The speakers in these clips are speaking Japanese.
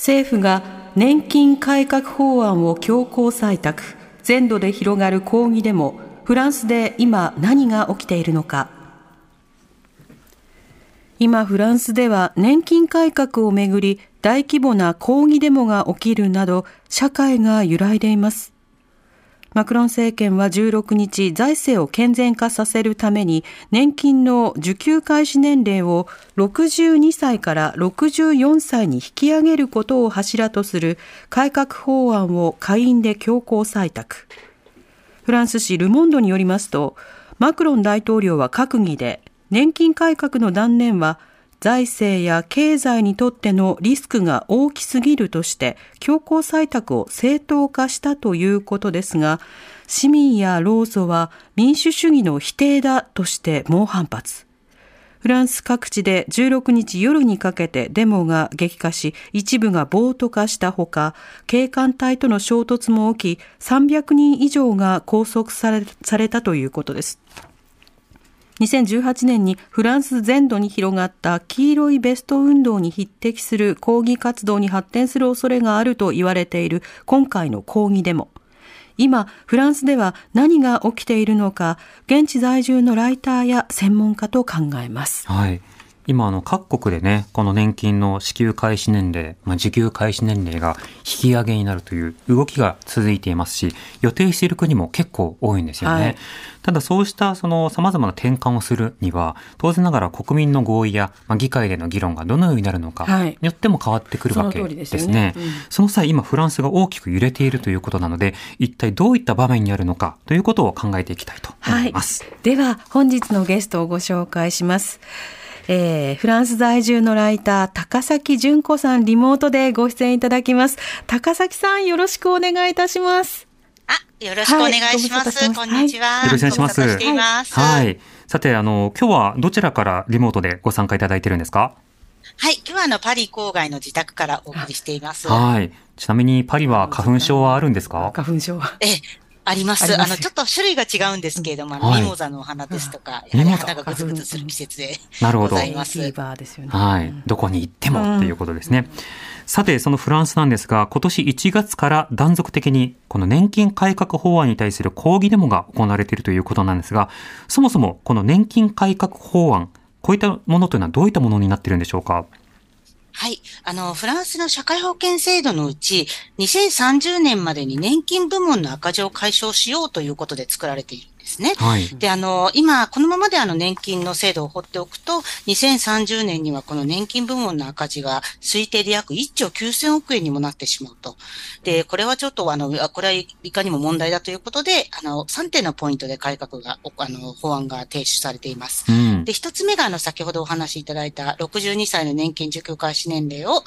政府が年金改革法案を強行採択全土で広がる抗議デモフランスで今何が起きているのか。今フランスでは年金改革をめぐり大規模な抗議デモが起きるなど社会が揺らいでいます。マクロン政権は16日、財政を健全化させるために、年金の受給開始年齢を62歳から64歳に引き上げることを柱とする改革法案を下院で強行採択。フランス紙ルモンドによりますと、マクロン大統領は閣議で、年金改革の断念は財政や経済にとってのリスクが大きすぎるとして強行採択を正当化したということですが市民や労組は民主主義の否定だとして猛反発。フランス各地で16日夜にかけてデモが激化し一部が暴徒化したほか警官隊との衝突も起き300人以上が拘束されされたということです。2018年にフランス全土に広がった黄色いベスト運動に匹敵する抗議活動に発展する恐れがあると言われている今回の抗議デモ。今、フランスでは何が起きているのか、現地在住のライターや専門家と考えます。はい。今、あの、各国でね、この年金の支給開始年齢、まあ、受給開始年齢が引き上げになるという動きが続いていますし、予定している国も結構多いんですよね。はいただそうしたその様々な転換をするには、当然ながら国民の合意や、まあ、議会での議論がどのようになるのかはいによっても変わってくるわけですですよねね。うんその際、今フランスが大きく揺れているということなので、一体どういった場面にあるのかということを考えていきたいと思います。では、本日のゲストをご紹介します。えーフランス在住のライター、高崎純子さん、リモートでご出演いただきます。高崎さん、よろしくお願いいたします。あ、よろしくお願いします。はいこんにちは。よろしくお願いしますご無沙汰しています。ははい。い。さて、あの、今日はどちらからリモートでご参加いただいてるんですか？今日はあの、パリ郊外の自宅からお送りしています。はい。ちなみにパリは花粉症はあるんですか？花粉症は。ええ、あります。あの、ちょっと種類が違うんですけれども、あのはいミモザのお花ですとか、うんやはり花がぐつぐつする季節でなるほど。ございます。はい。どこに行ってもっていうことですね。さて、そのフランスなんですが、今年1月から断続的に、この年金改革法案に対する抗議デモが行われているということなんですが、そもそもこの年金改革法案、こういったものというのはどういったものになっているんでしょうか？はい。あの、フランスの社会保険制度のうち、2030年までに年金部門の赤字を解消しようということで作られているですね。はい。で、あの、今、このままであの年金の制度を放っておくと、2030年にはこの年金部門の赤字が推定で約1兆9000億円にもなってしまうと。で、これはちょっとあの、あこれはいかにも問題だということで、あの、3点のポイントで改革が、おあの、法案が提出されています。うん。で、一つ目が、あの、先ほどお話しいただいた62歳の年金受給開始年齢を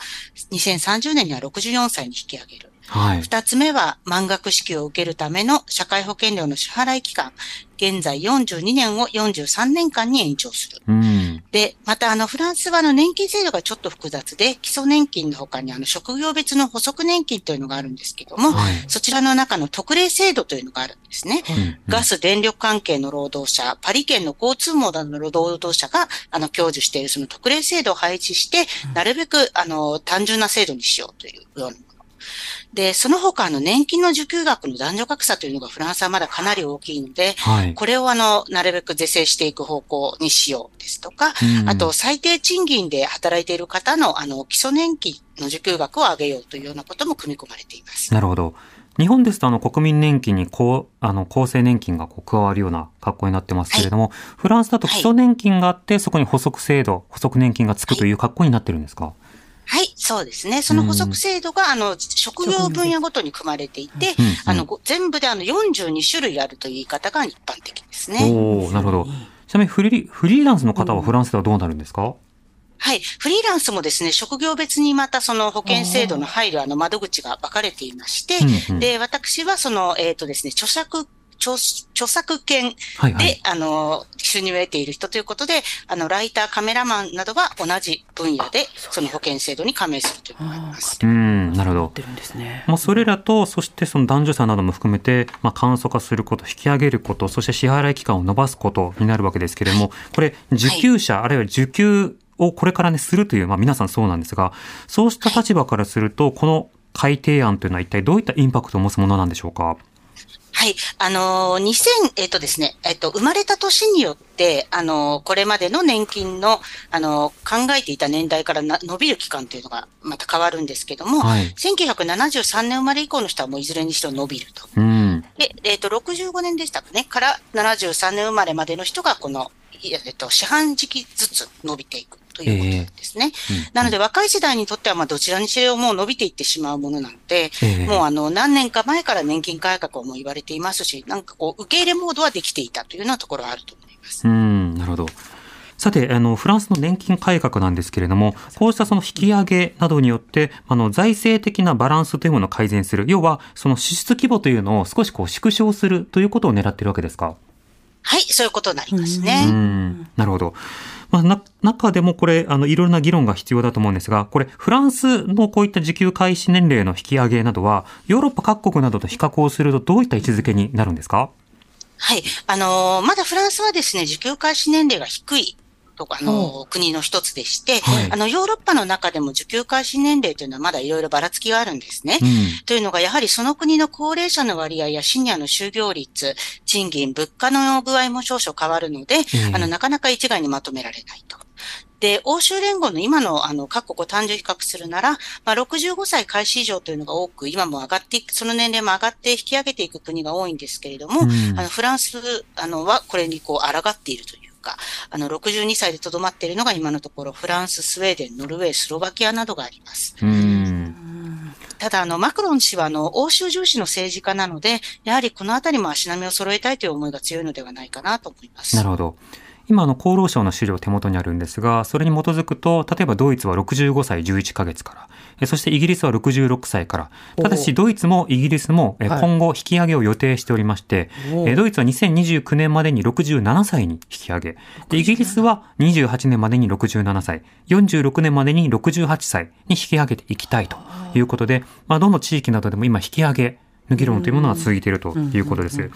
2030年には64歳に引き上げる。はい。二つ目は、満額支給を受けるための社会保険料の支払い期間、現在42年を43年間に延長する。うん。で、また、あの、フランスは、あの、年金制度がちょっと複雑で、基礎年金の他に、あの、職業別の補足年金というのがあるんですけども、はい。そちらの中の特例制度というのがあるんですね。うんガス、電力関係の労働者、パリ圏の交通網などの労働者が、あの、享受しているその特例制度を配置して、なるべく、あの、単純な制度にしようというようなもの。で、その他、あの、年金の受給額の男女格差というのがフランスはまだかなり大きいので、はい。これをあの、なるべく是正していく方向にしようですとか、うんあと、最低賃金で働いている方の、あの、基礎年金の受給額を上げようというようなことも組み込まれています。なるほど。日本ですとあの国民年金にこう、あの厚生年金がこう加わるような格好になってますけれども、フランスだと基礎年金があって、そこに補足制度、補足年金がつくという格好になってるんですか、はい、そうですね。その補足制度が、あの、職業分野ごとに組まれていて、うんうんあの、ご全部であの、42種類あるという言い方が一般的ですね。おおなるほど。ちなみにフリーフリーランスの方はフランスではどうなるんですか、はい。フリーランスもですね、職業別にまたその保険制度の入るあの窓口が分かれていまして、うんうんで、私はその、えっ、とですね、著作、著著作権で、はいはいあの、収入を得ている人ということで、あの、ライター、カメラマンなどは同じ分野で、その保険制度に加盟するというのがあります。うん、なるほど持っ。てるんですね。まあ、それらと、そしてその男女差なども含めて、まあ、簡素化すること、引き上げること、そして支払い期間を伸ばすことになるわけですけれども、これ、受給者、あるいは受給をこれからね、するという、まあ、皆さんそうなんですが、そうした立場からすると、この改定案というのは一体どういったインパクトを持つものなんでしょうか？はい。あのー、2000、えっ、とですね、えっ、と、生まれた年によって、あのー、これまでの年金の、あのー、考えていた年代からな伸びる期間というのがまた変わるんですけども、はい1973年生まれ以降の人はもういずれにしても伸びると。うん。で、えっ、と、65年でしたかね、から73年生まれまでの人が、この、いえっ、と、四半時期ずつ伸びていくということですね。なので、若い世代にとっては、まあ、どちらにしろもう伸びていってしまうものなので、ええもうあの、何年か前から年金改革をもう言われていますし、なんかこう、受け入れモードはできていたというようなところはあると思います。うん、なるほど。さて、あの、フランスの年金改革なんですけれども、こうしたその引き上げなどによって、あの、財政的なバランスというものを改善する。要は、その支出規模というのを少しこう縮小するということを狙っているわけですか？はい、そういうことになりますうね。ん、なるほど。まあ、な、中でもこれ、あの、いろいろな議論が必要だと思うんですが、これ、フランスのこういった受給開始年齢の引き上げなどは、ヨーロッパ各国などと比較をすると、どういった位置づけになるんですか？はい。あのーまだフランスはですね、受給開始年齢が低い。とか、あのー国の一つでして、はいあの、ヨーロッパの中でも受給開始年齢というのはまだいろいろばらつきがあるんですね。うん。というのが、やはりその国の高齢者の割合やシニアの就業率、賃金、物価の具合も少々変わるので、ええあの、なかなか一概にまとめられないと。で、欧州連合の今の、あの、各国を単純比較するなら、まあ、65歳開始以上というのが多く、今も上がっていく、その年齢も上がって引き上げていく国が多いんですけれども、うんあの、フランス、あの、は、これにこう、抗っているというか、あの、62歳でとどまっているのが今のところ、フランス、スウェーデン、ノルウェー、スロバキアなどがあります。うん。ただ、あの、マクロン氏は、あの、欧州重視の政治家なので、やはりこのあたりも足並みを揃えたいという思いが強いのではないかなと思います。なるほど。今、あの、厚労省の資料手元にあるんですが、それに基づくと、例えばドイツは65歳11ヶ月から、えそしてイギリスは66歳から、ただしドイツもイギリスも今後引き上げを予定しておりまして、おえドイツは2029年までに67歳に引き上げ、でイギリスは28年までに67歳、46年までに68歳に引き上げていきたいということで、まあ、どの地域などでも今引き上げ、の議論というものは続いているということです。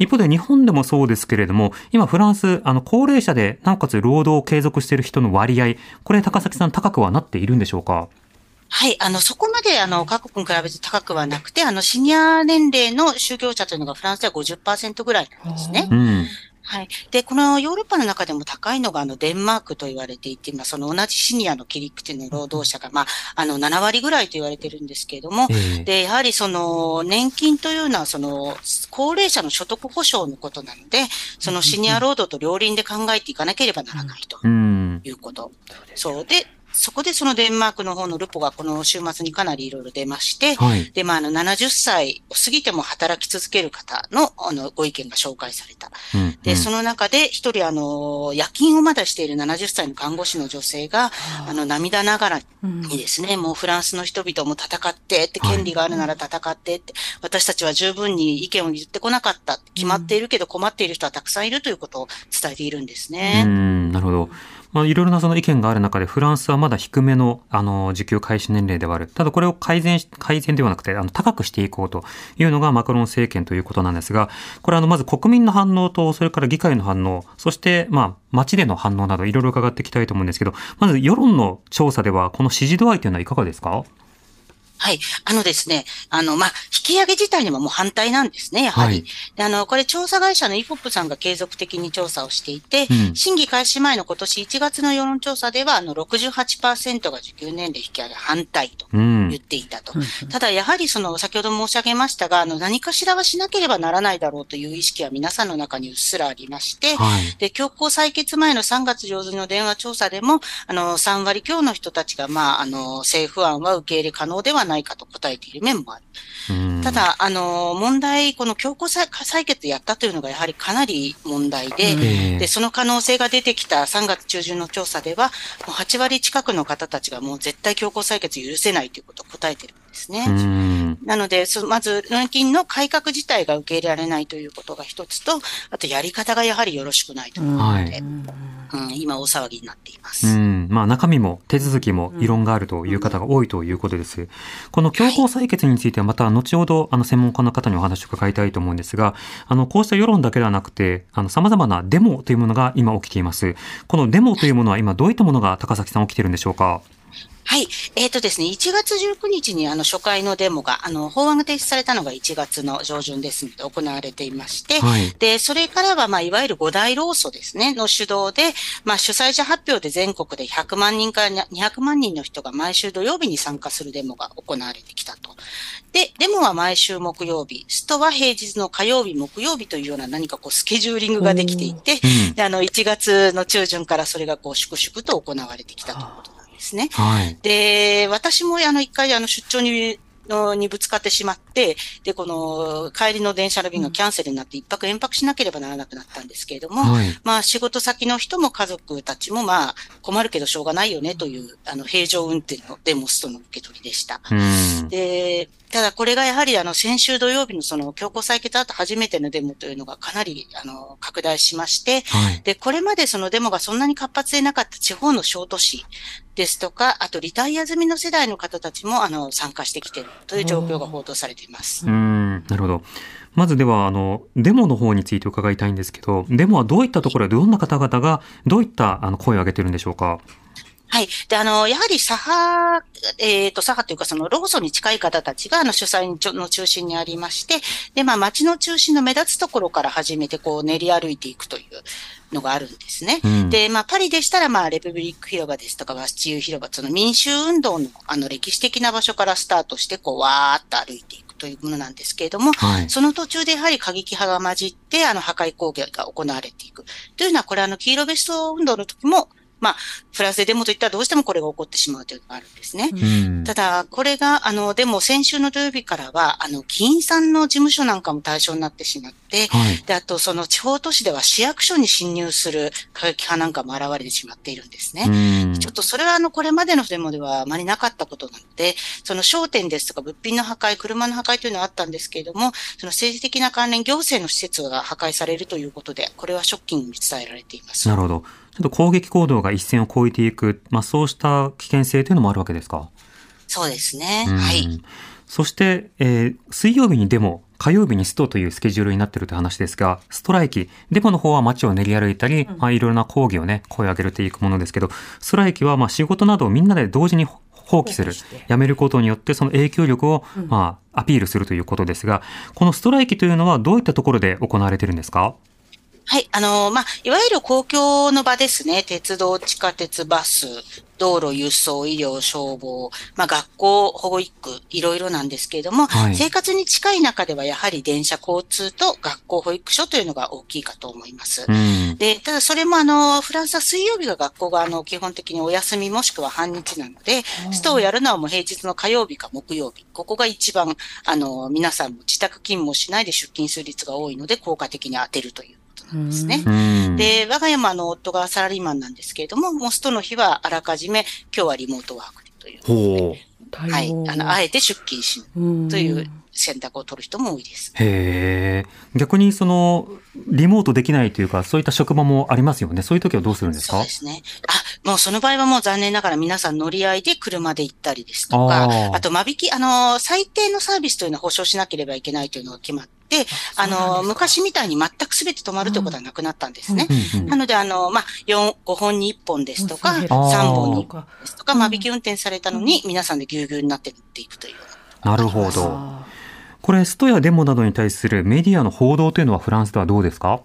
一方で日本でもそうですけれども、今フランス、あの、高齢者でなおかつ労働を継続している人の割合、これ高崎さん高くはなっているんでしょうか？はい。あの、そこまで、あの、各国に比べて高くはなくて、あの、シニア年齢の就業者というのがフランスでは50%ぐらいなんですね。うん。はい。で、このヨーロッパの中でも高いのが、あの、デンマークと言われていて、まあ、その同じシニアの切り口の労働者が、まあ、あの、7割ぐらいと言われてるんですけれども、ええで、やはりその、年金というのは、その、高齢者の所得保障のことなので、そのシニア労働と両輪で考えていかなければならないとうん。いうこと。そう。で、そこでそのデンマークの方のルポがこの週末にかなりいろいろ出まして、はい。で、まあ、あの、70歳を過ぎても働き続ける方の、あの、ご意見が紹介された。うんで、その中で一人、あの、夜勤をまだしている70歳の看護師の女性が、あの、涙ながらにですね、もうフランスの人々も戦ってって、はい権利があるなら戦ってって、私たちは十分に意見を言ってこなかった。決まっているけど困っている人はたくさんいるということを伝えているんですうね。ん、なるほど。まあ、いろいろなその意見がある中で、フランスはまだ低めの、あの、受給開始年齢ではある。ただこれを改善し、改善ではなくて、あの、高くしていこうというのがマクロン政権ということなんですが、これあの、まず国民の反応と、それから議会の反応、そして、まあ、街での反応など、いろいろ伺っていきたいと思うんですけど、まず世論の調査では、この支持度合いというのはいかがですか？はい。あのですね、あの、まあ、引き上げ自体にももう反対なんですね、やはり。はいであの、これ調査会社のイポップさんが継続的に調査をしていて、うん審議開始前の今年1月の世論調査では、あの、68%が受給年齢引き上げ反対とうん言。っていたと。ただ、やはりその、先ほど申し上げましたが、あの、何かしらはしなければならないだろうという意識は皆さんの中にうっすらありまして、はい。で、強行採決前の3月上旬の電話調査でも、あの、3割強の人たちが、まあ、あの、政府案は受け入れ可能ではないないかと答えている面もある。うん。た、だ、あの、問題、この強行採採決やったというのがやはりかなり問題で、ええ。で、その可能性が出てきた3月中旬の調査では、もう8割近くの方たちがもう絶対強行採決許せないということを答えてるんですね。うん。なので、そまず、年金の改革自体が受け入れられないということが一つと、あとやり方がやはりよろしくないと。い。うことで、はいうん、今大騒ぎになっています。うん、まあ中身も手続きも異論があるという方が多いということです。この強行採決についてはまた後ほどあの専門家の方にお話を伺いたいと思うんですが、あのこうした世論だけではなくて、あの様々なデモというものが今起きています。このデモというものは今どういったものが高崎さん起きているんでしょうか？はい。えっ、とですね、1月19日にあの初回のデモが、あの、法案が提出されたのが1月の上旬ですので行われていまして、はいで、それからは、まあ、いわゆる五大労組ですね、の主導で、まあ、主催者発表で全国で100万人から200万人の人が毎週土曜日に参加するデモが行われてきたと。で、デモは毎週木曜日、ストは平日の火曜日、木曜日というような何かこうスケジューリングができていて、うんであの、1月の中旬からそれがこう、粛々と行われてきたということですね。はい。で、私もあの一回あの出張に、のにぶつかってしまって、で、この帰りの電車の便がキャンセルになって一泊延泊しなければならなくなったんですけれども、はい。まあ仕事先の人も家族たちもまあ困るけどしょうがないよねという、あの平常運転のデモストの受け取りでした。うん。で、ただこれがやはりあの先週土曜日のその強行採決後初めてのデモというのがかなりあの拡大しまして、はい。で、これまでそのデモがそんなに活発でなかった地方の小都市ですとか、あとリタイア済みの世代の方たちもあの参加してきているという状況が報道されています。うん、なるほど。まずでは、あの、デモの方について伺いたいんですけど、デモはどういったところでどんな方々がどういったあの声を上げてるんでしょうか？はい。で、あの、やはり左派、えっ、と、左派というか、その、ローソンに近い方たちが、あの、主催の中心にありまして、で、まあ、街の中心の目立つところから始めて、こう、練り歩いていくというのがあるんですね。うんで、まあ、パリでしたら、まあ、レプブリック広場ですとか、バスチユー広場、その民衆運動の、あの、歴史的な場所からスタートして、こう、わーっと歩いていくというものなんですけれども、はい。その途中でやはり過激派が混じって、あの、破壊攻撃が行われていく。というのは、これあの、黄色ベスト運動の時も、まあ、フランスでデモといったらどうしてもこれが起こってしまうというのがあるんですね。うんただ、これが、あの、でも先週の土曜日からは、あの、議員さんの事務所なんかも対象になってしまって、はい。で、あと、その地方都市では市役所に侵入する過激派なんかも現れてしまっているんですね。うんちょっとそれはあの、これまでのデモではあまりなかったことなので、その商店ですとか物品の破壊、車の破壊というのはあったんですけれども、その政治的な関連、行政の施設が破壊されるということで、これはショッキングに伝えられています。なるほど。ちょっと攻撃行動が一線を越えていく、まあそうした危険性というのもあるわけですか？そうですね。うんはい。そして、えー水曜日にデモ、火曜日にストというスケジュールになっているという話ですが、ストライキ、デモの方は街を練り歩いたり、まあ、いろいろな抗議をね、声を上げていくものですけど、ストライキはまあ仕事などをみんなで同時に放棄するやめることによってその影響力をまあアピールするということですが、このストライキというのはどういったところで行われているんですか？はい。あの、まあ、いわゆる公共の場ですね。鉄道、地下鉄、バス、道路、輸送、医療、消防、まあ、学校、保育、いろいろなんですけれども、はい生活に近い中ではやはり電車、交通と学校、保育所というのが大きいかと思います。うん。で、ただそれもあの、フランスは水曜日が学校があの、基本的にお休みもしくは半日なので、ストをやるのはもう平日の火曜日か木曜日。ここが一番、あの、皆さんも自宅勤務をしないで出勤する率が多いので、効果的に当てるというなんですね。うん。で、我が家もあの、夫がサラリーマンなんですけれども、もうストの日はあらかじめ、今日はリモートワークでという。ほう。はい。あの、あえて出勤しないという選択を取る人も多いです。へえ。逆にその、リモートできないというか、そういった職場もありますよね。そういう時はどうするんですか？そうですね。あ、もうその場合はもう残念ながら皆さん乗り合いで車で行ったりですとか、あと間引き、あの、最低のサービスというのは保証しなければいけないというのが決まって、あの、昔みたいに全く全て止まるということはなくなったんですね。うんうんなので、あの、まあ、4、5本に1本ですとか、うん3あー本に1本ですとか、間引き運転されたのに、皆さんでぎゅうぎゅうになって乗っていくという。なるほど。これ、ストやデモなどに対するメディアの報道というのはフランスではどうですか？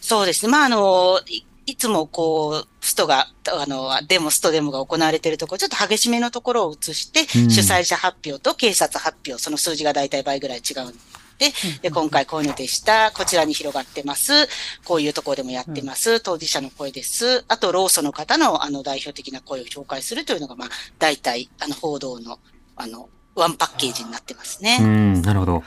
そうですね。まあ、あの、いいつもこう、ストが、あの、デモ、ストデモが行われているところ、ちょっと激しめのところを移して、うん主催者発表と警察発表、その数字が大体倍ぐらい違うので、で、今回こういうのでした。こちらに広がってます。こういうところでもやってます。当事者の声です。あと、労組の方の、あの、代表的な声を紹介するというのが、まあ、大体、あの、報道の、あの、ワンパッケージになってますうね。ん、なるほど。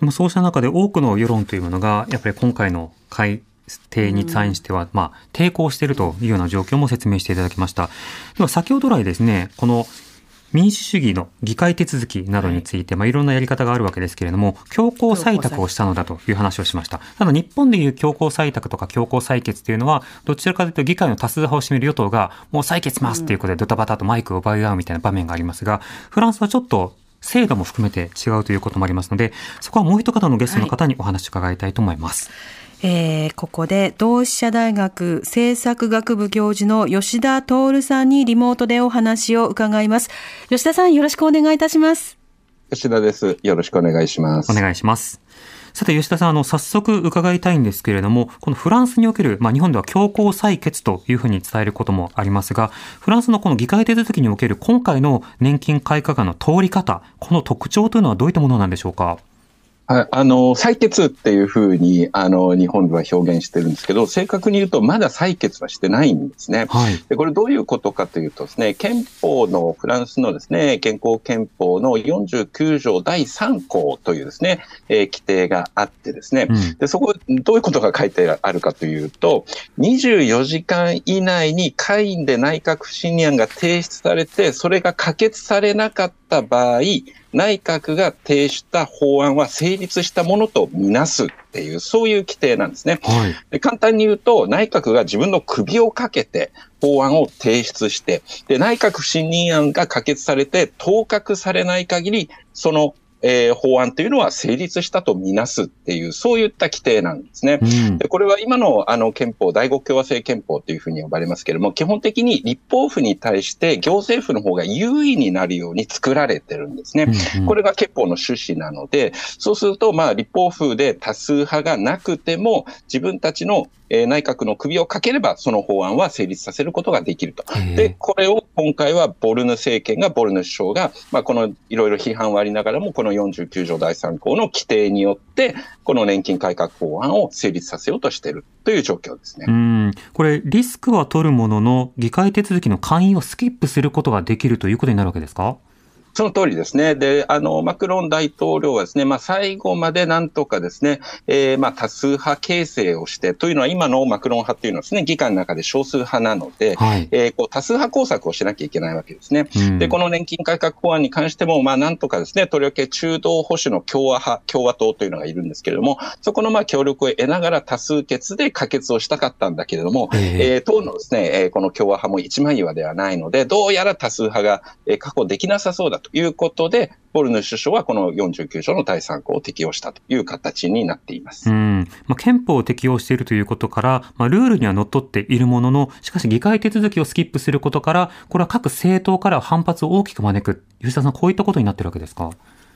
でもそうした中で多くの世論というものが、やっぱり今回の改定に対しては、まあ、抵抗しているというような状況も説明していただきました。では先ほど来ですね、この民主主義の議会手続きなどについて、まあ、いろんなやり方があるわけですけれども、強行採択をしたのだという話をしました。ただ日本でいう強行採択とか強行採決というのは、どちらかというと議会の多数派を占める与党が、もう採決しますということでドタバタとマイクを奪い合うみたいな場面がありますが、フランスはちょっと制度も含めて違うということもありますので、そこはもう一方のゲストの方にお話を伺いたいと思います。えーここで同志社大学政策学部教授の吉田徹さんにリモートでお話を伺います。吉田さんよろしくお願いいたします。吉田です。よろしくお願いします。お願いします。さて、吉田さん、あの、早速伺いたいんですけれども、このフランスにおける、まあ、日本では強行採決というふうに伝えることもありますが、フランスのこの議会手続きにおける今回の年金改革案の通り方、この特徴というのはどういったものなんでしょうか？はい、あの、採決っていうふうに、あの、日本では表現してるんですけど、正確に言うと、まだ採決はしてないんですね。はい。で、これどういうことかというとですね、憲法の、フランスのですね、現行憲法の49条第3項というですね、えー規定があってですね、うん。で、そこ、どういうことが書いてあるかというと、24時間以内に会員で内閣不信任案が提出されて、それが可決されなかった場合、内閣が提出した法案は成立したものとみなすっていう、そういう規定なんですね。はい。で簡単に言うと、内閣が自分の首をかけて法案を提出して、で、内閣不信任案が可決されて、当確されない限り、その、えー法案というのは成立したとみなすっていう、そういった規定なんですね。うんで。これは今のあの憲法、第五共和制憲法というふうに呼ばれますけれども、基本的に立法府に対して行政府の方が優位になるように作られてるんですね。うんこれが憲法の趣旨なので、そうすると、まあ、立法府で多数派がなくても、自分たちの、えー内閣の首をかければ、その法案は成立させることができると。で、これを今回はボルヌ政権が、ボルヌ首相が、まあ、このいろいろ批判はありながらも、この49条第3項の規定によって、この年金改革法案を成立させようとしているという状況ですね。うん。これ、リスクは取るものの、議会手続きの会員をスキップすることができるということになるわけですか？その通りですね。で、あの、マクロン大統領はですね、まあ、最後までなんとかですね、えーまあ、多数派形成をして、というのは今のマクロン派っていうのはですね、議会の中で少数派なので、はい。えーこう多数派工作をしなきゃいけないわけですね。うんで、この年金改革法案に関しても、まあ、なんとかですね、とりわけ中道保守の共和派、共和党というのがいるんですけれども、そこのまあ協力を得ながら多数決で可決をしたかったんだけれども、えええー党のですね、えーこの共和派も一枚岩ではないので、どうやら多数派が、えー確保できなさそうだということで、ボルヌ首相はこの49条の第3項を適用したという形になっています。うんまあ、憲法を適用しているということから、まあ、ルールにはのっとっているものの、しかし議会手続きをスキップすることから、これは各政党から反発を大きく招く。吉田さん、こういったことになってるわけですか？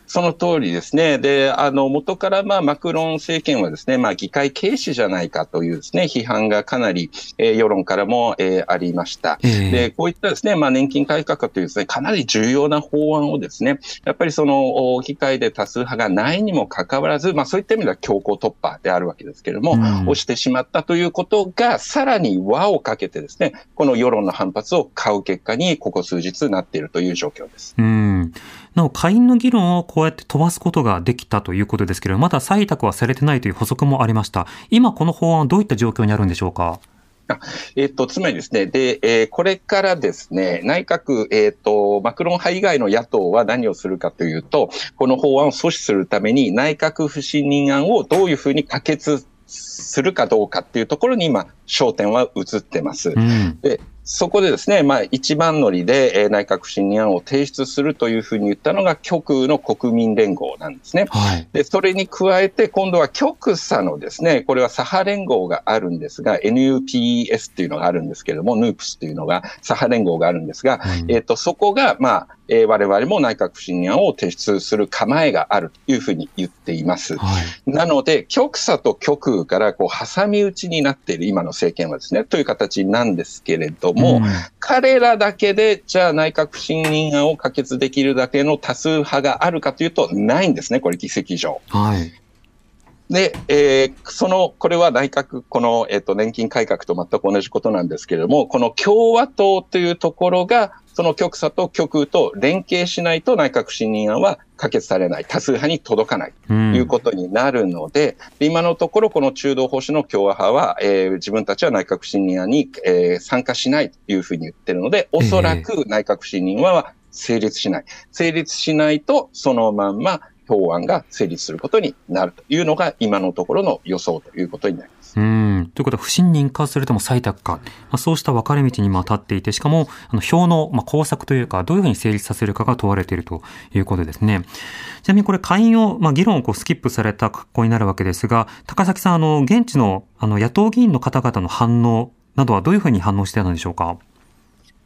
その通りですね。で、あの、元から、まあ、マクロン政権はですね、まあ、議会軽視じゃないかというですね、批判がかなり、えー世論からも、えーありました。ええで、こういったですね、まあ、年金改革というですね、かなり重要な法案をですね、やっぱりその、お議会で多数派がないにもかかわらず、まあ、そういった意味では強行突破であるわけですけれども、うん押してしまったということが、さらに輪をかけてですね、この世論の反発を買う結果に、ここ数日なっているという状況です。うん。なお、下院の議論をこうやって飛ばすことができたということですけれど、まだ採択はされてないという補足もありました。今、この法案はどういった状況にあるんでしょうか？えっと、つまりですね、で、えーこれからですね、内閣、えっ、と、マクロン派以外の野党は何をするかというと、この法案を阻止するために内閣不信任案をどういうふうに可決するかどうかっていうところに今、焦点は移ってます。うん。で、そこでですね、まあ、一番乗りで、えー内閣不信任案を提出するというふうに言ったのが極右の国民連合なんですね。はい。で、それに加えて、今度は極左のですね、これは左派連合があるんですが、NUPS っていうのがあるんですけれども、NUPS っていうのが左派連合があるんですが、うんえっ、と、そこが、まあ、えー我々も内閣不信任案を提出する構えがあるというふうに言っています。はい。なので、極左と極右からこう挟み撃ちになっている今の政権はですね、という形なんですけれども、ん彼らだけで、じゃあ内閣不信任案を可決できるだけの多数派があるかというと、ないんですね、これ議席上。はい。で、えーその、これは内閣、この、えっ、と、年金改革と全く同じことなんですけれども、この共和党というところが、その極左と極右と連携しないと内閣不信任案は可決されない、多数派に届かないということになるので、今のところこの中道保守の共和派は、えー、自分たちは内閣不信任案に、えー、参加しないというふうに言ってるので、おそらく内閣不信任案は成立しない。成立しないと、そのまんま法案が成立することになるというのが今のところの予想ということになります。うんということは不信任かそれとも採択か、まあ、そうした分かれ道にま立っていてしかもあの票の、まあ、工作というかどういうふうに成立させるかが問われているということですね。ちなみにこれ下院を、まあ、議論をこうスキップされた格好になるわけですが高崎さんあの現地のあの野党議員の方々の反応などはどういうふうに反応してたんでしょうか？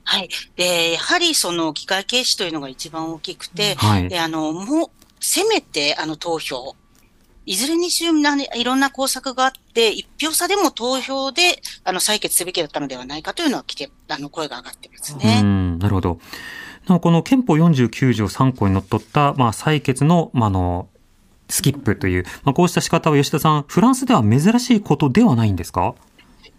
はい。で、やはりその議会軽視というのが一番大きくて、はい、で、あの、もう、せめて、あの、投票、いずれにしろいろんな工作があって、一票差でも投票で、あの、採決すべきだったのではないかというのは来て、あの、声が上がってますね。なるほど。なおこの憲法49条3項にのっとった、まあ、採決の、まあ、の、スキップという、まあ、こうした仕方は吉田さん、フランスでは珍しいことではないんですか？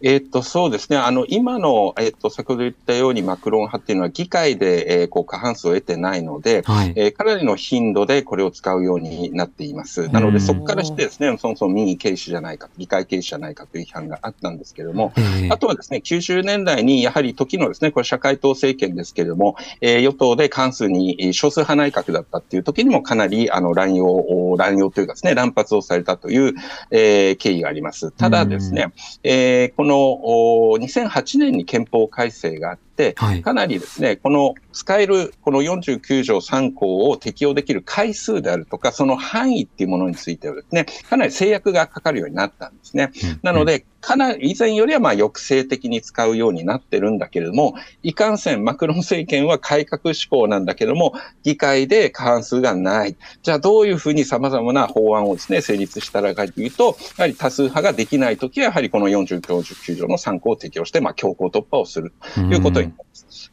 えっと、そうですね。あの、今の、えっと、先ほど言ったようにマクロン派っていうのは議会で、えー、こう、過半数を得てないので、はい、えー、かなりの頻度でこれを使うようになっています。なので、そこからしてですね、そもそも民意軽視じゃないか、議会軽視じゃないかという批判があったんですけれども、あとはですね、90年代にやはり時のですね、これ社会党政権ですけれども、えー、与党で関数に少数派内閣だったっていう時にもかなり、あの、乱用、乱用というかですね、乱発をされたという、えー、経緯があります。ただですね、えー、このの2008年に憲法改正があって、かなりですね、この使えるこの49条3項を適用できる回数であるとか、その範囲っていうものについてはですね、かなり制約がかかるようになったんですね。なので、かなり以前よりはまあ抑制的に使うようになってるんだけれども、いかんせんマクロン政権は改革志向なんだけども、議会で過半数がない。じゃあどういうふうに様々な法案をですね、成立したらかというと、やはり多数派ができないときは、やはりこの49条の3項を適用して、まあ強行突破をするということになります。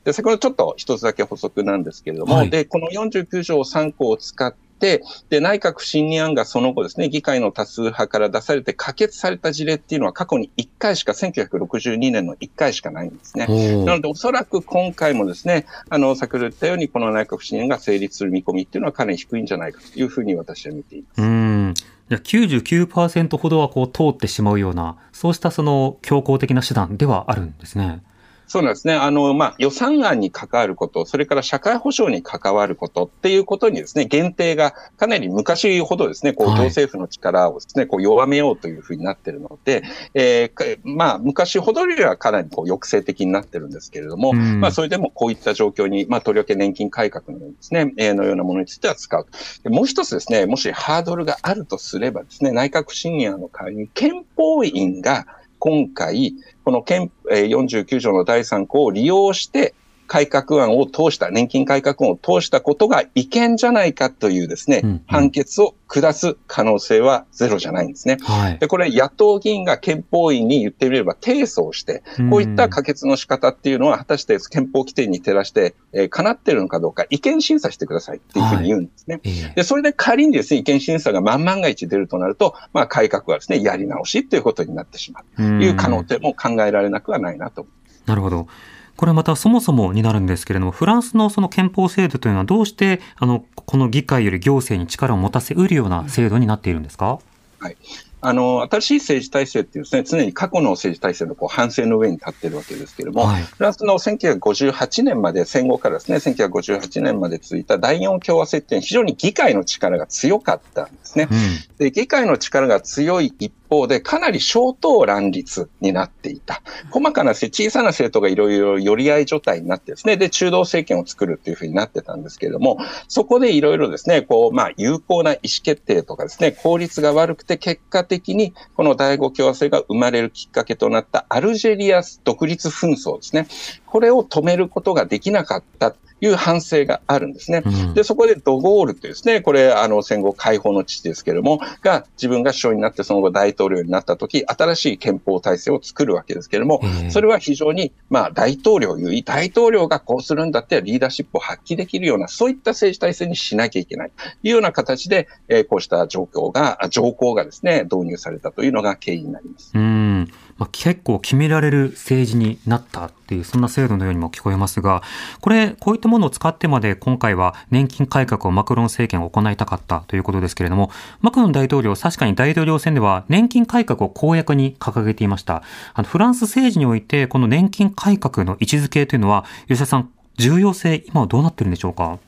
で、先ほどちょっと一つだけ補足なんですけれども、はい、で、この49条3項を使って、で、内閣不信任案がその後ですね、議会の多数派から出されて可決された事例っていうのは過去に1回しか、1962年の1回しかないんですね。なので、おそらく今回もですね、あの、先ほど言ったように、この内閣不信任案が成立する見込みっていうのはかなり低いんじゃないかというふうに私は見ています。うんじゃ99%ほどはこう通ってしまうような、そうしたその強硬的な手段ではあるんですね。そうなんですね。あの、まあ、予算案に関わること、それから社会保障に関わることっていうことにですね、限定がかなり昔ほどですね、こう、行政府の力をですね、こう、弱めようというふうになってるので、えー、まあ、昔ほどよりはかなりこう、抑制的になってるんですけれども、まあ、それでもこういった状況に、まあ、とりわけ年金改革のようですね、えー、のようなものについては使う。もう一つですね、もしハードルがあるとすればですね、内閣審議案の代わりに憲法院が今回、この憲49条の第3項を利用して、改革案を通した、年金改革案を通したことが違憲じゃないかというですね、うんうん、判決を下す可能性はゼロじゃないんですね。はい、で、これ野党議員が憲法院に言ってみれば提訴して、こういった可決の仕方っていうのは果たして憲法規定に照らして、えー、叶ってるのかどうか意見審査してくださいっていうふうに言うんですね。はい、で、それで仮にですね、意見審査が万々が一出るとなると、まあ改革はですね、やり直しっていうことになってしまうという可能性も考えられなくはないなと。なるほど。これまたそもそもになるんですけれども、フランスのその憲法制度というのはどうして、あの、この議会より行政に力を持たせうるような制度になっているんですか？はい。あの、新しい政治体制っていうですね、常に過去の政治体制のこう反省の上に立ってるわけですけれども、はい、フランスの1958年まで、戦後からですね、1958年まで続いた第四共和制っていうのは非常に議会の力が強かったんですね。うん、で、議会の力が強い一方で、かなり小党乱立になっていた。細かな小さな政党がいろいろ寄り合い状態になってですね、で、中道政権を作るっていうふうになってたんですけれども、そこでいろいろですね、こう、まあ、有効な意思決定とかですね、効率が悪くて結果的にこの第五共和制が生まれるきっかけとなったアルジェリア独立紛争ですね。これを止めることができなかったいう反省があるんですね。うん、で、そこでドゴールってですね、これ、あの、戦後解放の父ですけれども、が、自分が首相になってその後大統領になった時、新しい憲法体制を作るわけですけれども、それは非常に、まあ、大統領優位、大統領がこうするんだってリーダーシップを発揮できるような、そういった政治体制にしなきゃいけないというような形で、えー、こうした状況が、条項がですね、導入されたというのが経緯になります。うんまあ、結構決められる政治になったっていう、そんな制度のようにも聞こえますが、これ、こういったものを使ってまで今回は年金改革をマクロン政権が行いたかったということですけれども、マクロン大統領、確かに大統領選では年金改革を公約に掲げていました。あの、フランス政治において、この年金改革の位置づけというのは、吉田さん、重要性、今はどうなってるんでしょうか？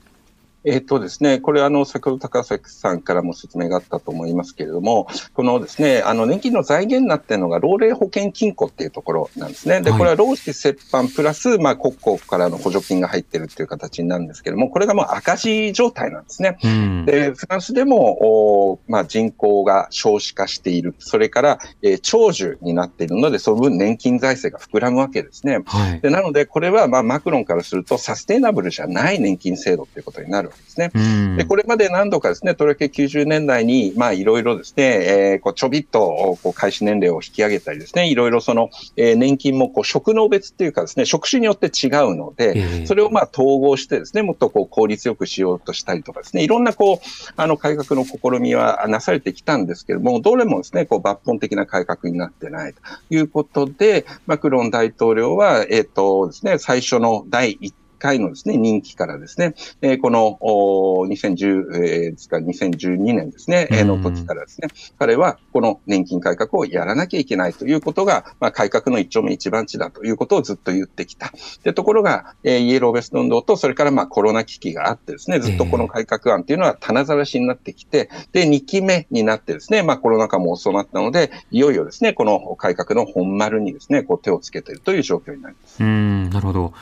えっとですね、これあの、先ほど高崎さんからも説明があったと思いますけれども、このですね、あの、年金の財源になっているのが、老齢保険金庫っていうところなんですね。で、これは労使折半プラス、まあ、国庫からの補助金が入ってるっていう形になるんですけれども、これがもう赤字状態なんですね。うん、で、フランスでも、おまあ、人口が少子化している。それから、えー、長寿になっているので、その分年金財政が膨らむわけですね。はい、でなので、これは、まあ、マクロンからすると、サステイナブルじゃない年金制度っていうことになるわけですね。で、これまで何度かですね、とりわけ90年代に、まあ、いろいろですね、えー、こう、ちょびっと、こう、開始年齢を引き上げたりですね、いろいろその、えー、年金も、こう、職能別っていうかですね、職種によって違うので、それをまあ、統合してですね、もっとこう、効率よくしようとしたりとかですね、いろんなこう、あの、改革の試みはなされてきたんですけれども、どれもですね、こう、抜本的な改革になってないということで、マクロン大統領は、えっ、ー、とですね、最初の第一回のですね、任期からですね、えー、この、2010、えー、ですか、2012年ですね、えー、の時からですね、彼はこの年金改革をやらなきゃいけないということが、まあ、改革の一丁目一番地だということをずっと言ってきた。で、ところが、えー、イエローベスト運動と、それからまあコロナ危機があってですね、ずっとこの改革案っていうのは棚ざらしになってきて、で、2期目になってですね、まあコロナ禍も遅まったので、いよいよですね、この改革の本丸にですね、こう手をつけているという状況になります。うん、なるほど。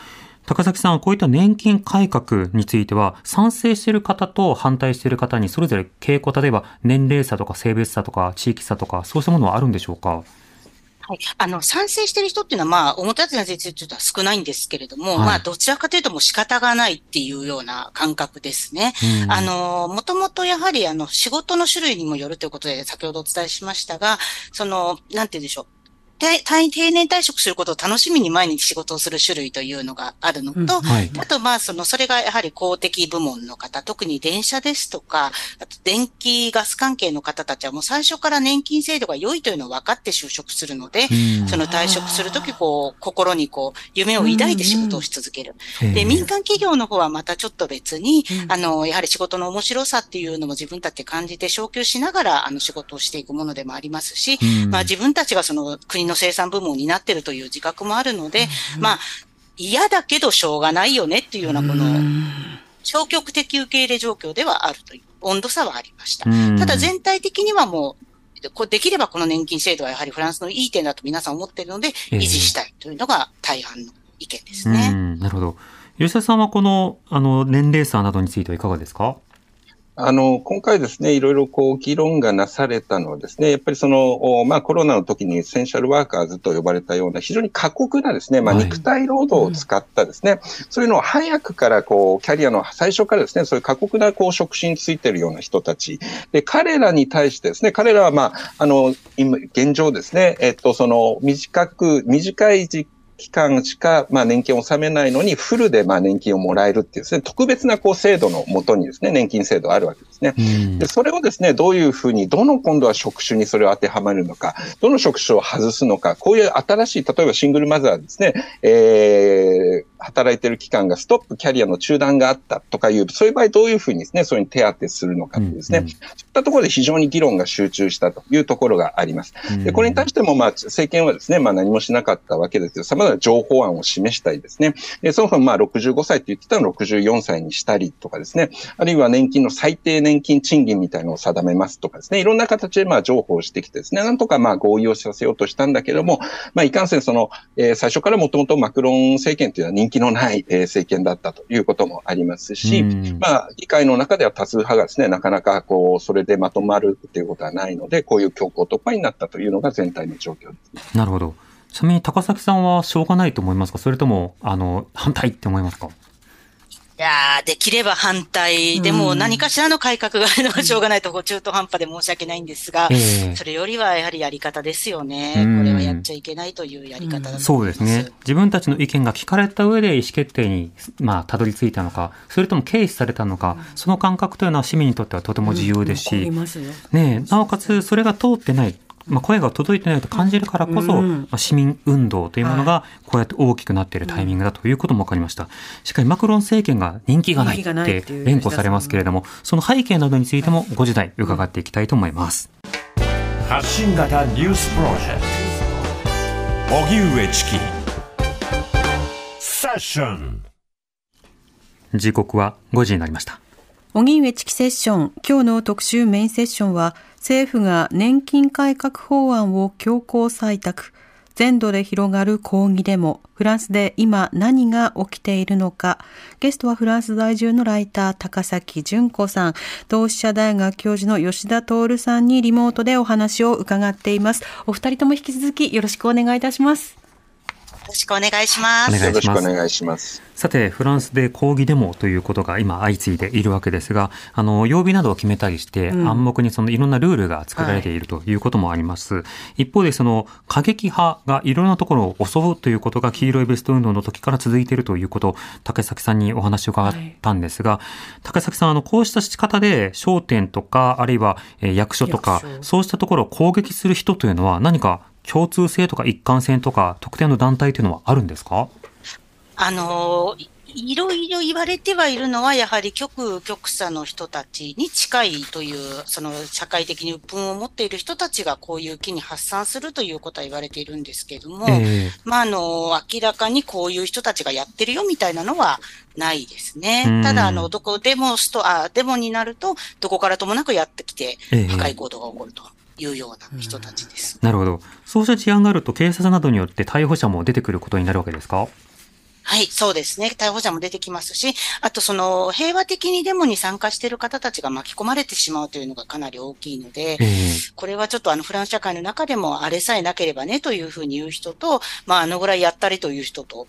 高崎さん、こういった年金改革については、賛成している方と反対している方にそれぞれ傾向、例えば年齢差とか性別差とか地域差とか、そうしたものはあるんでしょうか？はい。あの、賛成している人っていうのは、まあ、表立てな税制というのは少ないんですけれども、はい、まあ、どちらかというともう仕方がないっていうような感覚ですね。あの、もともとやはり、あの、仕事の種類にもよるということで、先ほどお伝えしましたが、その、なんて言うんでしょう。定年退職することを楽しみに毎日仕事をする種類というのがあるのと、うん。はい、あとまあその、それがやはり公的部門の方、特に電車ですとか、あと電気ガス関係の方たちはもう最初から年金制度が良いというのを分かって就職するので、うん、その退職するときこう、心にこう、夢を抱いて仕事をし続ける。うん。うん、で、民間企業の方はまたちょっと別に、あの、やはり仕事の面白さっていうのも自分たちで感じて昇給しながら、あの仕事をしていくものでもありますし、まあ自分たちがその国の生産部門を担ってるという自覚もあるので、まあ、嫌だけどしょうがないよねっていうようなこの、消極的受け入れ状況ではあるという温度差はありました。ただ全体的にはもう、こできればこの年金制度はやはりフランスのいい点だと皆さん思っているので、維持したいというのが大半の意見ですね。なるほど。吉田さんはこの、あの、年齢差などについてはいかがですか？あの、今回ですね、いろいろこう、議論がなされたのはですね、やっぱりその、まあコロナの時にエッセンシャルワーカーズと呼ばれたような非常に過酷なですね、まあ肉体労働を使ったですね、はいそういうのを早くからこう、キャリアの最初からですね、そういう過酷なこう、職種についているような人たち。で、彼らに対してですね、彼らはまあ、あの、今、現状ですね、えっと、その、短く、短い時期間しか、まあ、年金を納めないのに、フルで、まあ、年金をもらえるっていうですね、特別な、こう、制度のもとにですね、年金制度あるわけですね。で、それをですね、どういうふうに、どの今度は職種にそれを当てはまるのか、どの職種を外すのか、こういう新しい、例えばシングルマザーですね、えー、働いてる期間がストップキャリアの中断があったとかいう、そういう場合どういうふうにですね、それに手当てするのかですね、うんうん、ったところで非常に議論が集中したというところがあります。で、これに対しても、まあ、政権はですね、まあ何もしなかったわけですけど、様々な情報案を示したりですね、でそもそもまあ65歳って言ってたのを64歳にしたりとかですね、あるいは年金の最低年金賃金みたいのを定めますとかですね、いろんな形でまあ情報してきてですね、なんとかまあ合意をさせようとしたんだけども、まあいかんせんその、えー、最初からもともとマクロン政権というのは人気のない、えー、政権だったということもありますし、まあ議会の中では多数派がですね、なかなかこう、それでまとまるっていうことはないので、こういう強行突破になったというのが全体の状況です、ね。なるほど。ちなみに高崎さんはしょうがないと思いますか？それとも、あの、反対って思いますか？いやできれば反対。でも何かしらの改革があるのはしょうがないと、中途半端で申し訳ないんですが、それよりはやはりやり方ですよね。これはやっちゃいけないというやり方だと思います。そうですね。自分たちの意見が聞かれた上で意思決定に、まあ、たどり着いたのか、それとも軽視されたのか、その感覚というのは市民にとってはとても自由ですし、ねなおかつそれが通ってないまあ、声が届いてないと感じるからこそ、うんまあ、市民運動というものがこうやって大きくなっているタイミングだということも分かりました。しかしマクロン政権が人気がないっって連呼されますけれども、その背景などについても5時台伺っていきたいと思います。発信型ニュースプロジェクト荻上チキセッション時刻は5時になりました。荻上チキセッション今日の特集メインセッションは政府が年金改革法案を強行採択。全土で広がる抗議デモ。フランスで今何が起きているのか。ゲストはフランス在住のライター高崎淳子さん。同志社大学教授の吉田徹さんにリモートでお話を伺っています。お二人とも引き続きよろしくお願いいたします。ろしくお願いします。お願いよろししますくお願いします。さて、フランスで抗議デモということが今相次いでいるわけですが、あの、曜日などを決めたりして、うん暗黙にそのいろんなルールが作られているということもあります。一方で、その過激派がいろんなところを襲うということが黄色いベスト運動の時から続いているということを、竹崎さんにお話を伺ったんですが、竹崎さん、あの、こうした仕方で商店とか、あるいはえー役所とかそうしたところを攻撃する人というのは何か共通性とか一貫性とか特定の団体というのはあるんですか？あのいいろいろ言われてはいるのは、やはり極極左の人たちに近いという、その社会的に鬱憤を持っている人たちがこういう気に発散するということは言われているんですけれども、ええ。まあ、あの、明らかにこういう人たちがやってるよみたいなのはないですうん。ね。ただ、あの、どこでもスト、あ、デモになると、どこからともなくやってきて、ええ。破壊行動が起こるというような人たちです。なるほど。そうした事案があると警察などによって逮捕者も出てくることになるわけですか？はい、そうですね。逮捕者も出てきますし、あとその平和的にデモに参加している方たちが巻き込まれてしまうというのがかなり大きいので、ええこれはちょっとあのフランス社会の中でもあれさえなければねというふうに言う人と、まああのぐらいやったりという人と、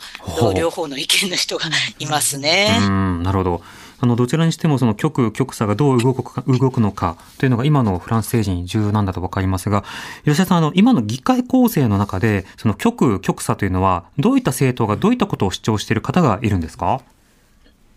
両方の意見の人がいますうね。ん、なるほど。あの、どちらにしてもその極、極左がどう動くか、動くのかというのが今のフランス政治に重要なんだと分かりますが、吉田さん、あの、今の議会構成の中で、その極、極左というのは、どういった政党がどういったことを主張している方がいるんですか？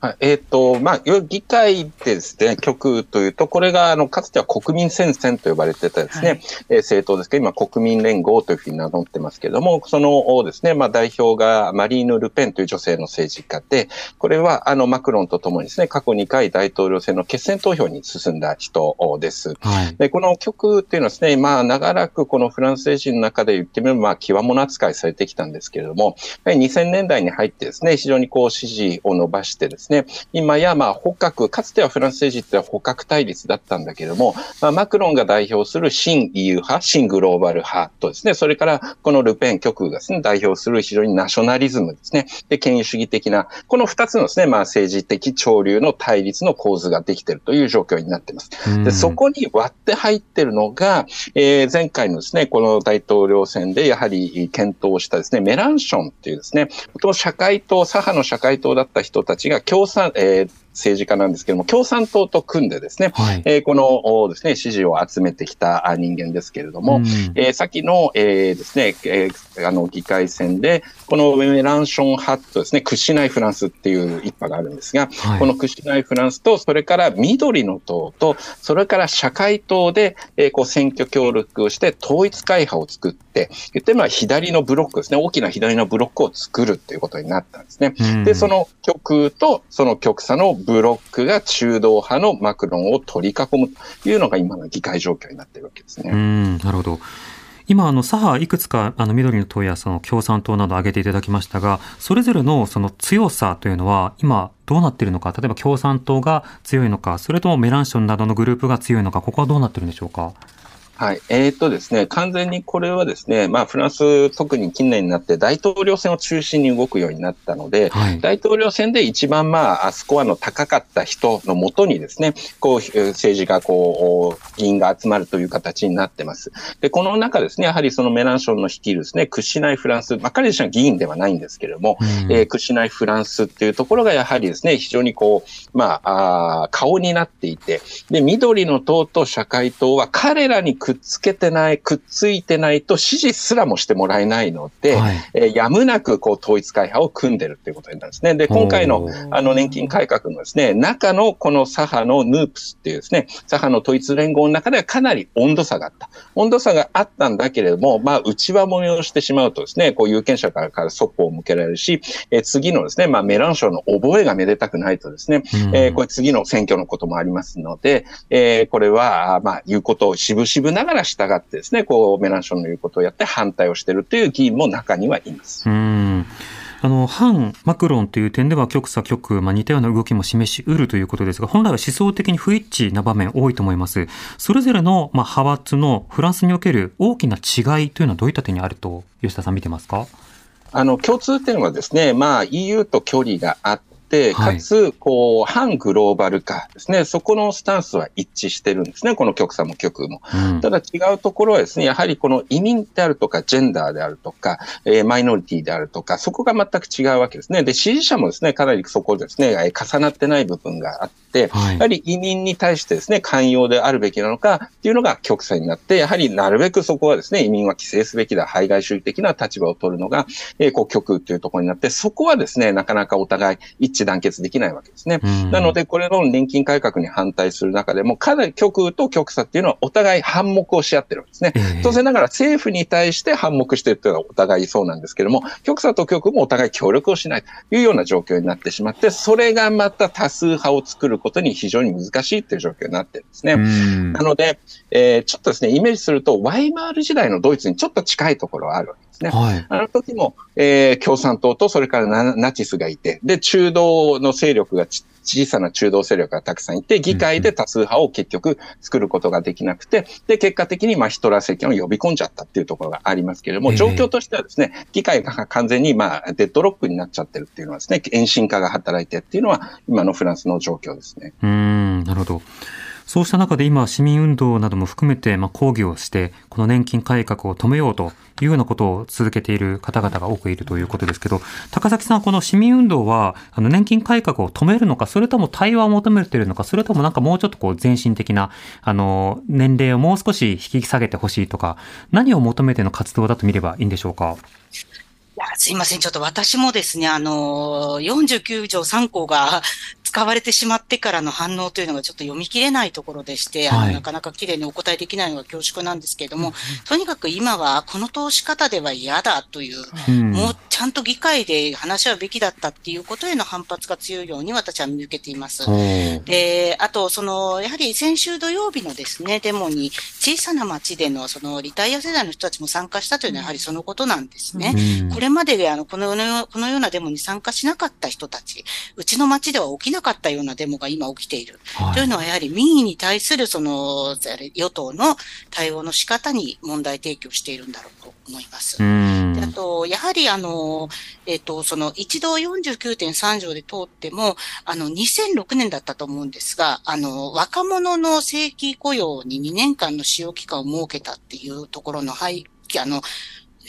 はい、えっ、と、まあ、よ議会でですね、極というと、これが、あの、かつては国民戦線と呼ばれてたですね、はいえー政党ですけど、今、国民連合というふうに名乗ってますけれども、そのですね、まあ、代表がマリーヌ・ルペンという女性の政治家で、これは、あの、マクロンとともにですね、過去2回大統領選の決選投票に進んだ人です。はい。で、この曲っていうのはですね、まあ、長らくこのフランス政治の中で言ってみれば、まあ、極物扱いされてきたんですけれども、やはり2000年代に入ってですね、非常にこう支持を伸ばしてですね、今やまあ、捕獲、かつてはフランス政治って捕獲対立だったんだけれども、まあ、マクロンが代表する新 EU 派、新グローバル派とですね、それからこのルペン極右がですね、代表する非常にナショナリズムですね、で、権威主義的な、この二つのですね、まあ、政治的潮流の対立の構図ができているという状況になっています。うん。で、そこに割って入ってるのが、えー前回のですね、この大統領選でやはり検討したですね、メランションっていうですね、社会党、左派の社会党だった人たちが共産、えー政治家なんですけども、共産党と組んでですね、はい。えーこのおですね、支持を集めてきたあ人間ですけれども、うんえー先の、えーですね、えーあの、議会選で、このメランション派とですね、屈しないフランスっていう一派があるんですが、はいこの屈しないフランスと、それから緑の党と、それから社会党で、えーこう選挙協力をして統一会派を作って、言ってみれば左のブロックですね、大きな左のブロックを作るっていうことになったんですね。うんで、その極右とその極左のブロックが中道派のマクロンを取り囲むというのが今の議会状況になっているわけですね。うん、なるほど。今、あの、左派いくつか、あの、緑の党やその共産党など挙げていただきましたが、それぞれのその強さというのは、今、どうなっているのか、例えば共産党が強いのか、それともメランションなどのグループが強いのか、ここはどうなってるんでしょうか？はい。えーっとですね、完全にこれはですね、まあ、フランス、特に近年になって大統領選を中心に動くようになったので、はい。大統領選で一番まあ、スコアの高かった人のもとにですね、こう、えー政治がこう、議員が集まるという形になってます。で、この中ですね、やはりそのメランションの率いるですね、屈しないフランス、まあ、彼自身は議員ではないんですけれども、うんえー屈しないフランスっていうところがやはりですね、非常にこう、まあ、あー顔になっていて、で、緑の党と社会党は彼らに屈くっつけてない、くっついてないと支持すらもしてもらえないので、はいえーやむなくこう統一会派を組んでるっていうことになるんですね。で、今回のあの年金改革のですね、中のこの左派のヌープスっていうですね、左派の統一連合の中ではかなり温度差があった。温度差があったんだけれども、まあ、内輪もめをしてしまうとですね、こう有権者からからそっぽを向けられるし、えー次のですね、まあ、メラン賞の覚えがめでたくないとですね、うんえーこれ次の選挙のこともありますので、えーこれは、あまあ、言うことを渋々ながら従ってですね、こう、メランションの言うことをやって反対をしているという議員も中にはいます。うん。あの反マクロンという点では極左極右、まあ、似たような動きも示しうるということですが本来は思想的に不一致な場面多いと思います。それぞれの、まあ、派閥のフランスにおける大きな違いというのはどういった点にあると吉田さん見てますか？あの、共通点はですね、まあ、EU と距離があって、はいかつ、こう、反グローバル化ですね、そこのスタンスは一致してるんですね、この極左も極右も。うん。ただ違うところはですね、やはりこの移民であるとか、ジェンダーであるとか、えーマイノリティであるとか、そこが全く違うわけですね。で、支持者もですね、かなりそこですね、えー重なってない部分があって、はい。やはり移民に対してですね、寛容であるべきなのかっていうのが極左になって、やはりなるべくそこはですね、移民は規制すべきだ、排外主義的な立場を取るのが、えーこう極右というところになって、そこはですね、なかなかお互い一致団結できないわけですね。うんなので、これの年金改革に反対する中でも、かなり極右と極左っていうのはお互い反目をし合ってるわけですね。ええ当然ながら政府に対して反目しているというのはお互いそうなんですけれども、極左と極右もお互い協力をしないというような状況になってしまって、それがまた多数派を作ることに非常に難しいという状況になってるんですね。うんなので、えーちょっとですね、イメージすると、ワイマール時代のドイツにちょっと近いところはあるわけですね。はいあの時も、えー共産党とそれからナナチスがいて、で、中道の勢力がち小さな中道勢力がたくさんいて、議会で多数派を結局作ることができなくて、で、結果的にまあヒトラー政権を呼び込んじゃったっていうところがありますけれども、ええ状況としてはですね、議会が完全にまあデッドロックになっちゃってるっていうのはですね、遠心化が働いてっていうのは今のフランスの状況ですね。うんなるほどそうした中で今、市民運動なども含めて、まあ、抗議をして、この年金改革を止めようというようなことを続けている方々が多くいるということですけど、高崎さん、この市民運動は、あの年金改革を止めるのか、それとも対話を求めているのか、それともなんかもうちょっとこう前進的な、あの、年齢をもう少し引き下げてほしいとか、何を求めての活動だと見ればいいんでしょうか？いやすいません。ちょっと私もですね、あのー、49条3項が使われてしまってからの反応というのがちょっと読み切れないところでして、あはい。のなかなか綺麗にお答えできないのが恐縮なんですけれども、とにかく今はこの通し方では嫌だという、うん。もうちゃんと議会で話し合うべきだったっていうことへの反発が強いように私は見受けています。で、あと、その、やはり先週土曜日のですね、デモに、小さな町での、その、リタイア世代の人たちも参加したというのは、やはりそのことなんですね。うん。これまで、あの、このような、このようなデモに参加しなかった人たち、うちの町では起きなかったようなデモが今起きている。はいというのは、やはり民意に対する、その、与党の対応の仕方に問題提起をしているんだろうと思います。あと、やはりあの、えっ、と、その一度49.3条で通っても、あの、2006年だったと思うんですが、あの、若者の正規雇用に2年間の使用期間を設けたっていうところの、はい、あの、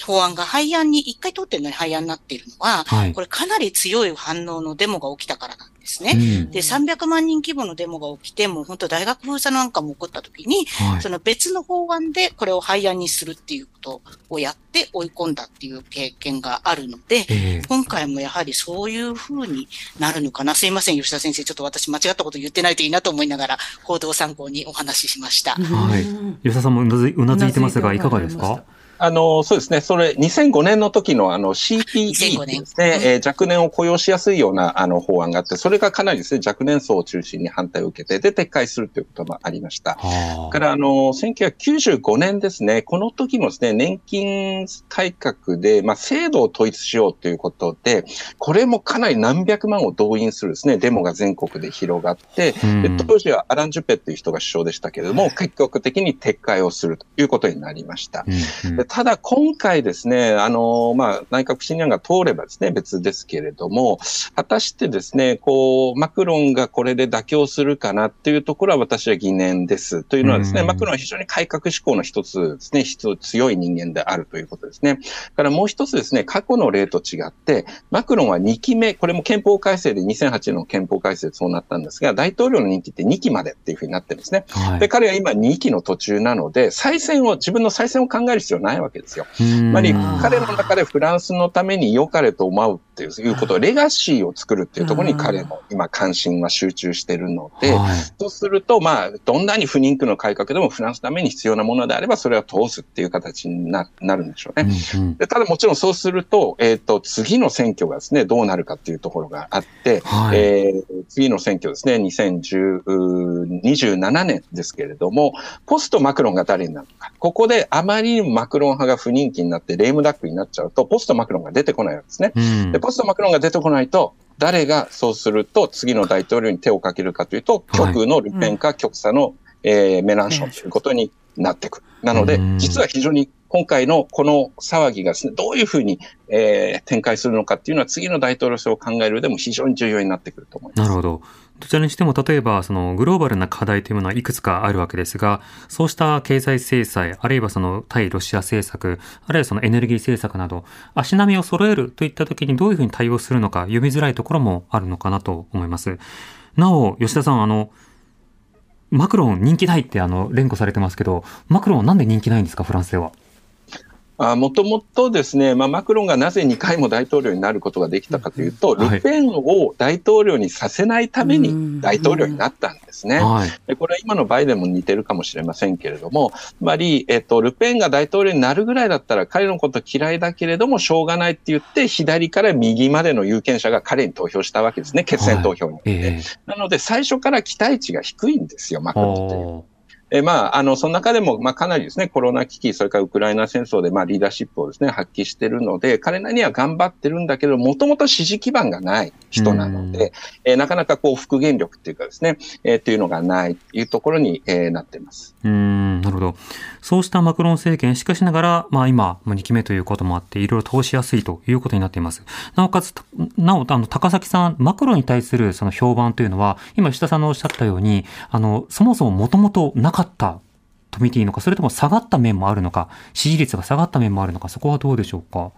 法案が廃案に、一回通ってるのに廃案になっているのは、はいこれかなり強い反応のデモが起きたからなんですね。うんで、300万人規模のデモが起きて、もう本当大学封鎖なんかも起こった時に、はいその別の法案でこれを廃案にするっていうことをやって追い込んだっていう経験があるので、ええ今回もやはりそういう風になるのかな。すいません、吉田先生。ちょっと私間違ったこと言ってないといいなと思いながら、報道参考にお話ししました。はい。吉田さんもうなずいてますが、いかがですか？あの、そうですね。それ、2005年の時のあの CPE 2005年。ですね、えー若年を雇用しやすいようなあの法案があって、それがかなりですね、若年層を中心に反対を受けて、で、撤回するということもありました。はから、あの、1995年ですね、この時もですね、年金改革で、まあ、制度を統一しようということで、これもかなり何百万を動員するですね、デモが全国で広がって、うん。で当時はアラン・ジュペっていう人が首相でしたけれども、結局的に撤回をするということになりました。うんうん。でただ今回ですね、あの、まあ、内閣不信任案が通ればですね、別ですけれども、果たしてですね、こう、マクロンがこれで妥協するかなっていうところは私は疑念です。というのはですね、うんマクロンは非常に改革志向の一つですね、一つ強い人間であるということですね。からもう一つですね、過去の例と違って、マクロンは2期目、これも憲法改正で2008年の憲法改正でそうなったんですが、大統領の任期って2期までっていうふうになってるんですね。はいで、彼は今2期の途中なので、再選を、自分の再選を考える必要ないわけですよ。つまり、うん彼の中でフランスのために良かれと思うっていうこと、レガシーを作るっていうところに彼の今関心は集中してるので、はいそうすると、まあ、どんなに不人気の改革でもフランスのために必要なものであれば、それは通すっていう形にななるんでしょうね。うんうんでただもちろんそうすると、えっ、と、次の選挙がですね、どうなるかっていうところがあって、はいえー次の選挙ですね、2027年ですけれども、ポストマクロンが誰になるのか。ここであまりにもマクロン派が不人気になって、レームダックになっちゃうと、ポストマクロンが出てこないわけですね。うんで、ポストマクロンが出てこないと、誰がそうすると次の大統領に手をかけるかというと、はい極右のルペンか極左の、えーメランションということになってくる。なのでうん、実は非常に今回のこの騒ぎがですね、どういうふうに、えー展開するのかっていうのは次の大統領選を考える上でも非常に重要になってくると思います。なるほど。どちらにしても、例えば、そのグローバルな課題というものはいくつかあるわけですが、そうした経済制裁、あるいはその対ロシア政策、あるいはそのエネルギー政策など、足並みを揃えるといったときにどういうふうに対応するのか、読みづらいところもあるのかなと思います。なお、吉田さん、あの、マクロン人気ないってあの連呼されてますけど、マクロンなんで人気ないんですか、フランスでは？あもともとですね、まあ、マクロンがなぜ2回も大統領になることができたかというと、はいルペンを大統領にさせないために大統領になったんですね。はい。でこれは今のバイデンも似てるかもしれませんけれども、つまり、えっと、ルペンが大統領になるぐらいだったら彼のこと嫌いだけれどもしょうがないって言って、左から右までの有権者が彼に投票したわけですね、決選投票によって。えなので、最初から期待値が低いんですよ、マえクロンという。おえまあ、あの、その中でも、まあ、かなりですね、コロナ危機、それからウクライナ戦争で、まあ、リーダーシップをですね、発揮しているので、彼なりには頑張ってるんだけど、もともと支持基盤がない人なので、えーなかなかこう、復元力っていうかですね、えーっていうのがないというところに、えーなっています。うーん、なるほど。そうしたマクロン政権、しかしながら、まあ今、2期目ということもあって、いろいろ通しやすいということになっています。なおかつ、たなお、あの、高崎さん、マクロンに対するその評判というのは、今、吉田さんのおっしゃったように、あの、そもそももともとなかったと見ていいのか、それとも下がった面もあるのか、支持率が下がった面もあるのか、そこはどうでしょうか？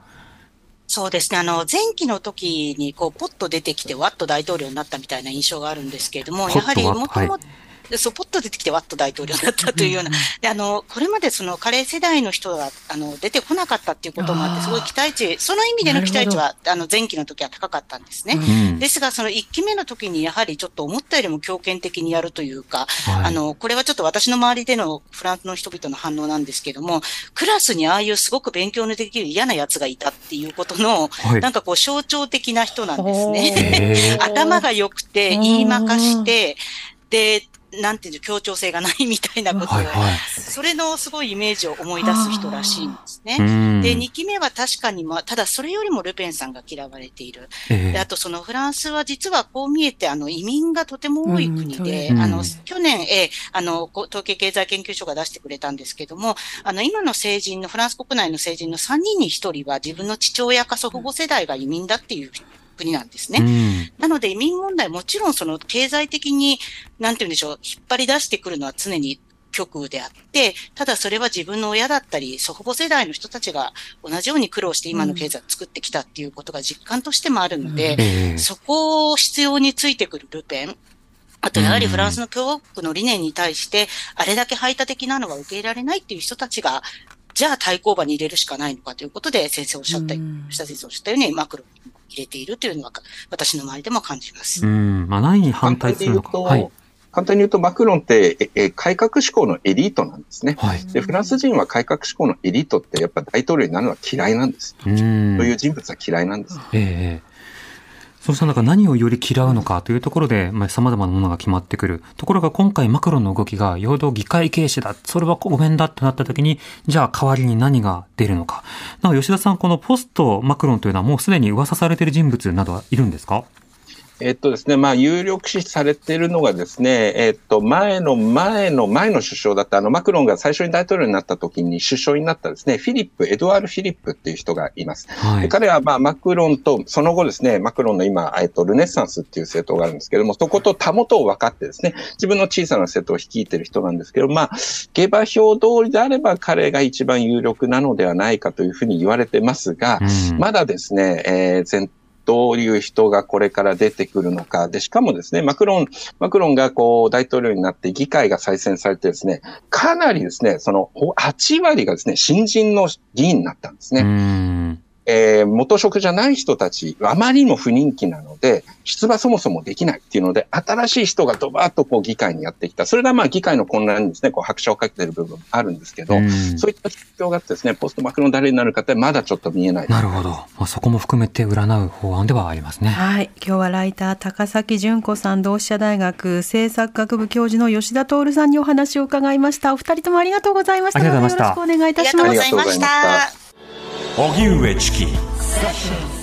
そうですね。あの、前期の時に、こう、ポッと出てきて、ワッと大統領になったみたいな印象があるんですけれども、やはり、もともはと、そう、ポッと出てきて、ワッと大統領になったというような、で、あの、これまでその、カレー世代の人が、あの、出てこなかったっていうこともあって、すごい期待値、その意味での期待値は、あの、前期の時は高かったんですね。うん。ですが、その1期目の時にやはりちょっと思ったよりも強権的にやるというか、はい。あの、これはちょっと私の周りでのフランスの人々の反応なんですけども、クラスにああいうすごく勉強のできる嫌な奴がいたっていうことの、はい。なんかこう象徴的な人なんですおね。ー。頭が良くて、うん言いまかして、で、なんていうの、協調性がないみたいなことを、はいはい。それのすごいイメージを思い出す人らしいんですね。うんで、2期目は確かに、まあ、ただそれよりもルペンさんが嫌われている。えで、あとそのフランスは実はこう見えて、あの、移民がとても多い国で、うんあの、去年、えーあの、こ統計経済研究所が出してくれたんですけども、あの、今の成人の、フランス国内の成人の3人に1人は自分の父親か祖父母世代が移民だっていう国なんですね。うん。なので移民問題、もちろんその経済的に、なんて言うんでしょう、引っ張り出してくるのは常に極右であって、ただそれは自分の親だったり、祖父母世代の人たちが同じように苦労して今の経済を作ってきたっていうことが実感としてもあるので、ええ。そこを必要についてくるルペン。あと、やはりフランスの共和国の理念に対して、あれだけ排他的なのは受け入れられないっていう人たちが、じゃあ対抗馬に入れるしかないのかということで、先生おっしゃった、うん。先生おっしゃったように、マクロ入れているというのは、私の周りでも感じます。うん。まあ、何に反対するのか。簡単に言うと、簡単に言うと、マクロンって、ええ改革志向のエリートなんですね。はい。で、フランス人は改革志向のエリートってやっぱ大統領になるのは嫌いなんです。うん。そういう人物は嫌いなんです。ええそうした中何をより嫌うのかというところで、まあ、様々なものが決まってくる。ところが今回マクロンの動きが、陽動議会軽視だ。それはごめんだってなった時に、じゃあ代わりに何が出るのか。なお吉田さん、このポストマクロンというのはもうすでに噂されている人物などはいるんですか？えっとですね、まあ、有力視されているのがですね、えっと、前の前の前の首相だった、あの、マクロンが最初に大統領になった時に首相になったですね、フィリップ、エドワール・フィリップっていう人がいます。はいで彼は、まあ、マクロンと、その後ですね、マクロンの今、えっと、ルネッサンスっていう政党があるんですけども、そことたもとを分かってですね、自分の小さな政党を率いている人なんですけど、まあ、下馬評通りであれば彼が一番有力なのではないかというふうに言われてますが、うんまだですね、えー全どういう人がこれから出てくるのか。で、しかもですね、マクロン、マクロンがこう大統領になって議会が再選されてですね、かなりですね、その8割がですね、新人の議員になったんですね。うんえー元職じゃない人たち、あまりにも不人気なので、出馬そもそもできないっていうので、新しい人がドバーッとこう議会にやってきた。それがまあ議会の混乱にですね、こう拍車をかけてる部分もあるんですけど、うんそういった必要があってですね、ポストマクロン誰になるかってまだちょっと見えない。なるほど。まあ、そこも含めて占う法案ではありますね。はい。今日はライター、高崎純子さん、同志社大学政策学部教授の吉田徹さんにお話を伺いました。お二人ともありがとうございました。ありがとうございましたよろしくお願いいありがとうたします。ございましありがとうございましたた。荻上チキ。